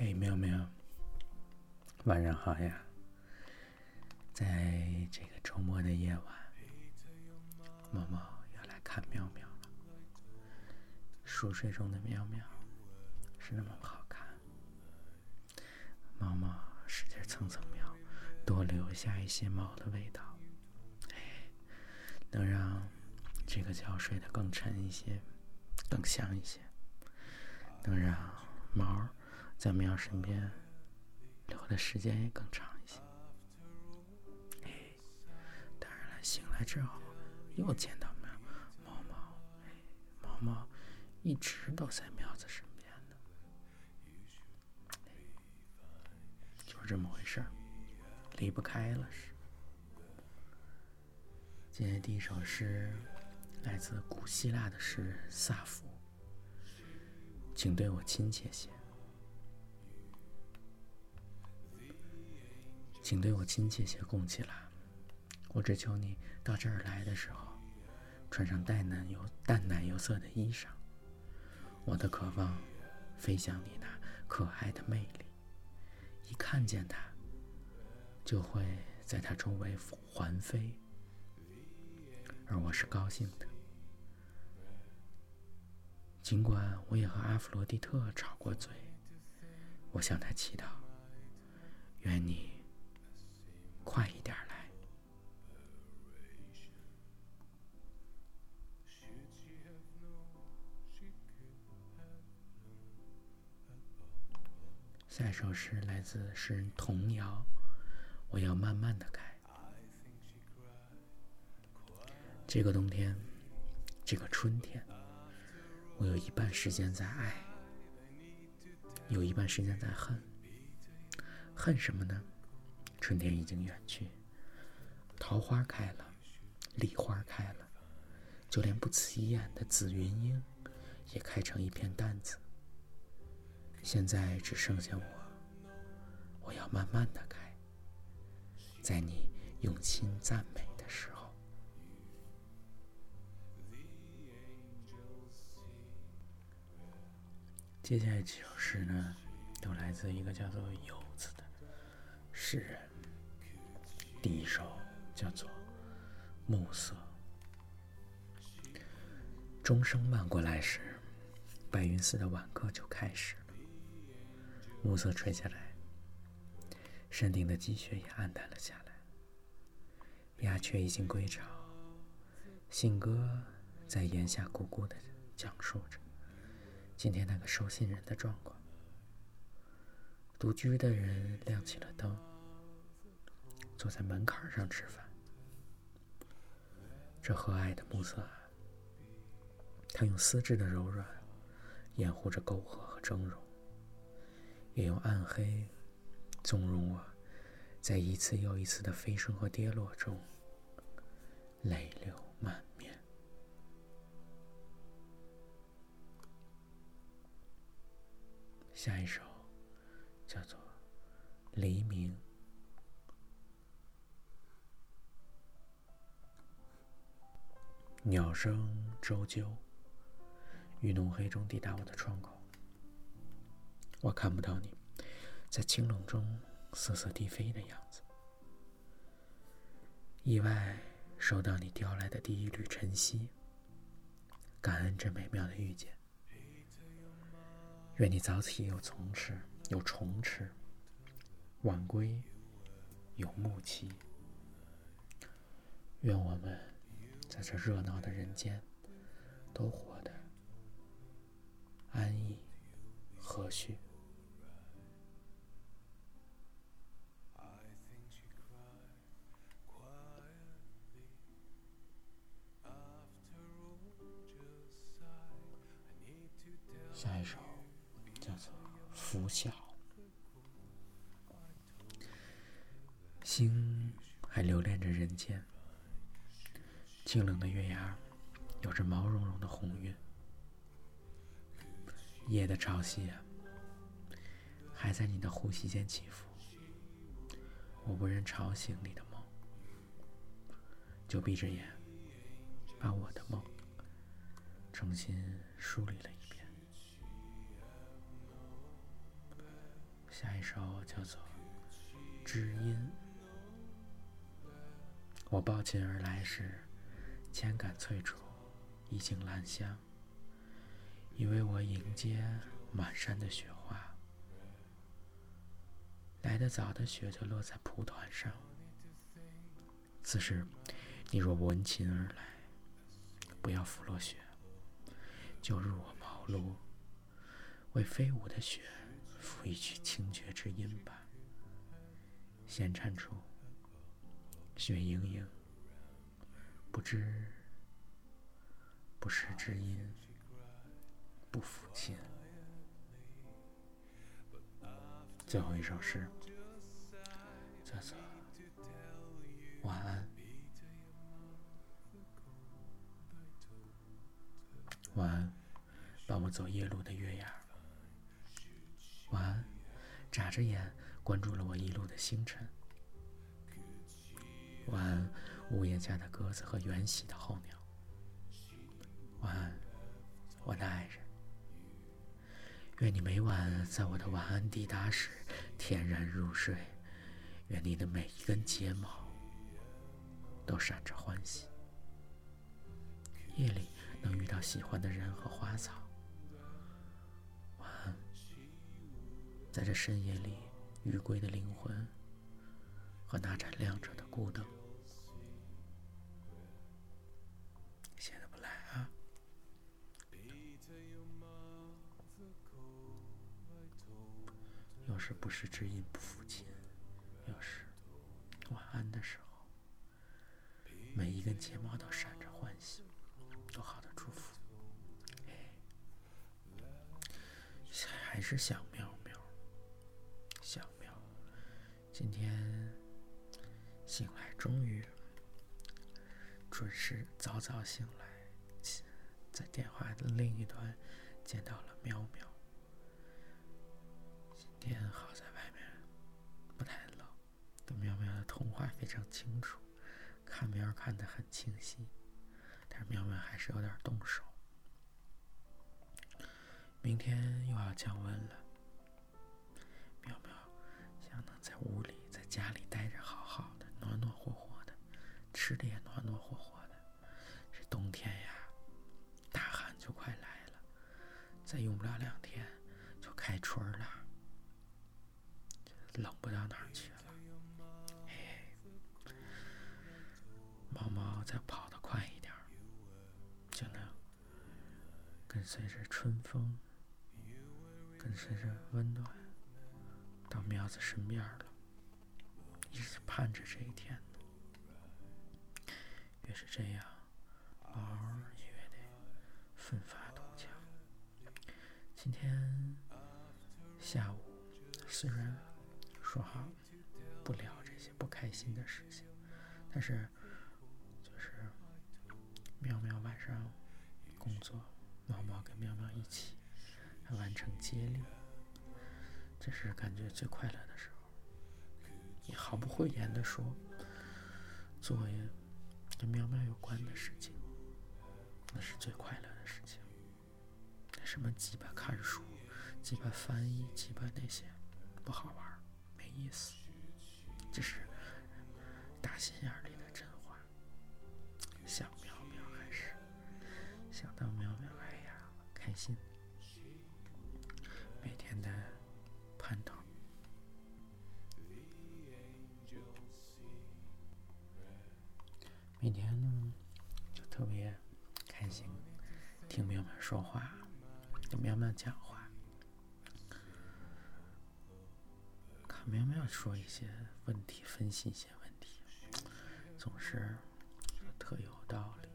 嘿，喵喵，晚上好呀！在这个周末的夜晚，猫猫要来看喵喵了。熟睡中的喵喵是那么好看，猫猫使劲蹭蹭喵，多留下一些猫的味道，能让这个觉睡得更沉一些，更香一些，能让猫。在喵身边留的时间也更长一些。哎，当然了，醒来之后又见到喵猫猫，哎，猫猫一直都在喵子身边的，就是这么回事儿，离不开了是。今天第一首诗来自古希腊的诗人萨福，请对我亲切些。请对我亲切些，供起来。我只求你到这儿来的时候，穿上淡奶油、淡奶油色的衣裳。我的渴望，飞向你那可爱的魅力。一看见它，就会在它周围环飞。而我是高兴的，尽管我也和阿弗罗狄特吵过嘴。我向他祈祷，愿你。下一首诗来自诗人童谣，我要慢慢的开。这个冬天，这个春天，我有一半时间在爱，有一半时间在恨。恨什么呢？春天已经远去，桃花开了，梨花开了，就连不起眼的紫云英也开成一片淡紫。现在只剩下我，我要慢慢的开，在你用心赞美的时候。接下来几首诗呢，都来自一个叫做游子的诗人。第一首叫做《暮色》。钟声漫过来时，白云寺的挽歌就开始。暮色垂下来，山顶的积雪也暗淡了下来。鸦雀已经归巢，信鸽在檐下咕咕的讲述着今天那个收信人的状况。独居的人亮起了灯。坐在门槛上吃饭，这和蔼的暮色，他用丝质的柔软掩护着沟壑和峥嵘，也用暗黑纵容我，在一次又一次的飞升和跌落中泪流满面。下一首叫做《黎明》。鸟声啁啾，于浓黑中抵达我的窗口。我看不到你，在清冷中瑟瑟低飞的样子。意外收到你叼来的第一缕晨曦，感恩这美妙的遇见。愿你早起有虫吃，有虫吃；晚归有木期。愿我们。在这热闹的人间，都活得安逸和煦。叫做《拂晓》，星还留恋着人间。清冷的月牙，有着毛茸茸的红晕。夜的潮汐，还在你的呼吸间起伏。我不忍吵醒你的梦，就闭着眼，把我的梦重新梳理了一遍。下一首叫做《知音》。我抱琴而来时，千感翠竹，意境兰香。以为我迎接满山的雪花，来得早的雪就落在蒲团上。此时，你若闻琴而来，不要拂落雪，就入我茅庐，为飞舞的雪赋一曲清绝之音吧。闲颤处，雪盈盈，不知不识知音。不服气。最后一首诗，叫做“晚安”。晚安，伴我走夜路的月牙。眨着眼关注了我一路的星辰。晚安，屋檐下的鸽子和远喜的候鸟。晚安，我的爱人。愿你每晚在我的晚安抵达时恬然入睡，愿你的每一根睫毛都闪着欢喜。夜里能遇到喜欢的人和花草。在这深夜里，余归的灵魂和那盏亮着的孤灯。要是不赖啊！有时不是知音不负亲，要是晚安的时候，每一根睫毛都闪着欢喜，多好的祝福！还是想喵今天醒来，终于准时早早醒来，在电话的另一端见到了喵喵。今天好在外面不太冷，跟喵喵的通话非常清楚，看喵看得很清晰，但是喵喵还是有点动手。明天又要降温了，吃的也暖暖和和的。这冬天呀，大寒就快来了，再用不了两天就开春了。冷不到哪儿去了，嘿，猫猫再跑得快一点，就能跟随着春风，跟随着温暖，到喵子身边了。一直盼着这一天。越是这样，猫儿也越得奋发图强。今天下午虽然。说好不聊这些不开心的事情，但是就是喵喵晚上工作，猫猫跟喵喵一起完成接力，这是感觉最快乐的时候。你毫不讳言的说，作业跟喵喵有关的事情，那是最快乐的事情。什么鸡巴看书、鸡巴翻译、鸡巴那些不好玩。没意思，这是打心眼里说话，跟喵喵讲话。看喵喵说一些问题，分析一些问题，总是特有道理，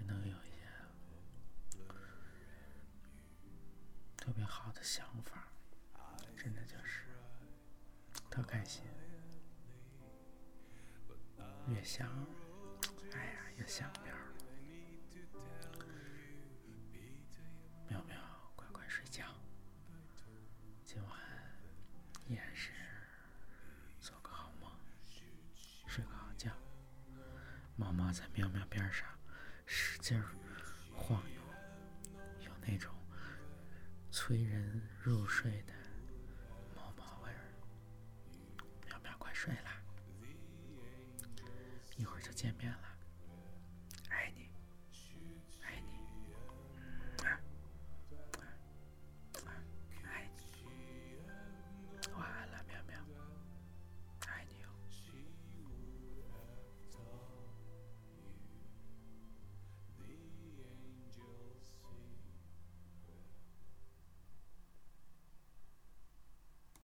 也能有一些特别好的想法，真的就是特开心。越想，哎呀，越想喵。喵猫猫在喵喵边上使劲晃悠，有那种催人入睡的猫猫味儿。喵喵，快睡啦，一会儿就见面了。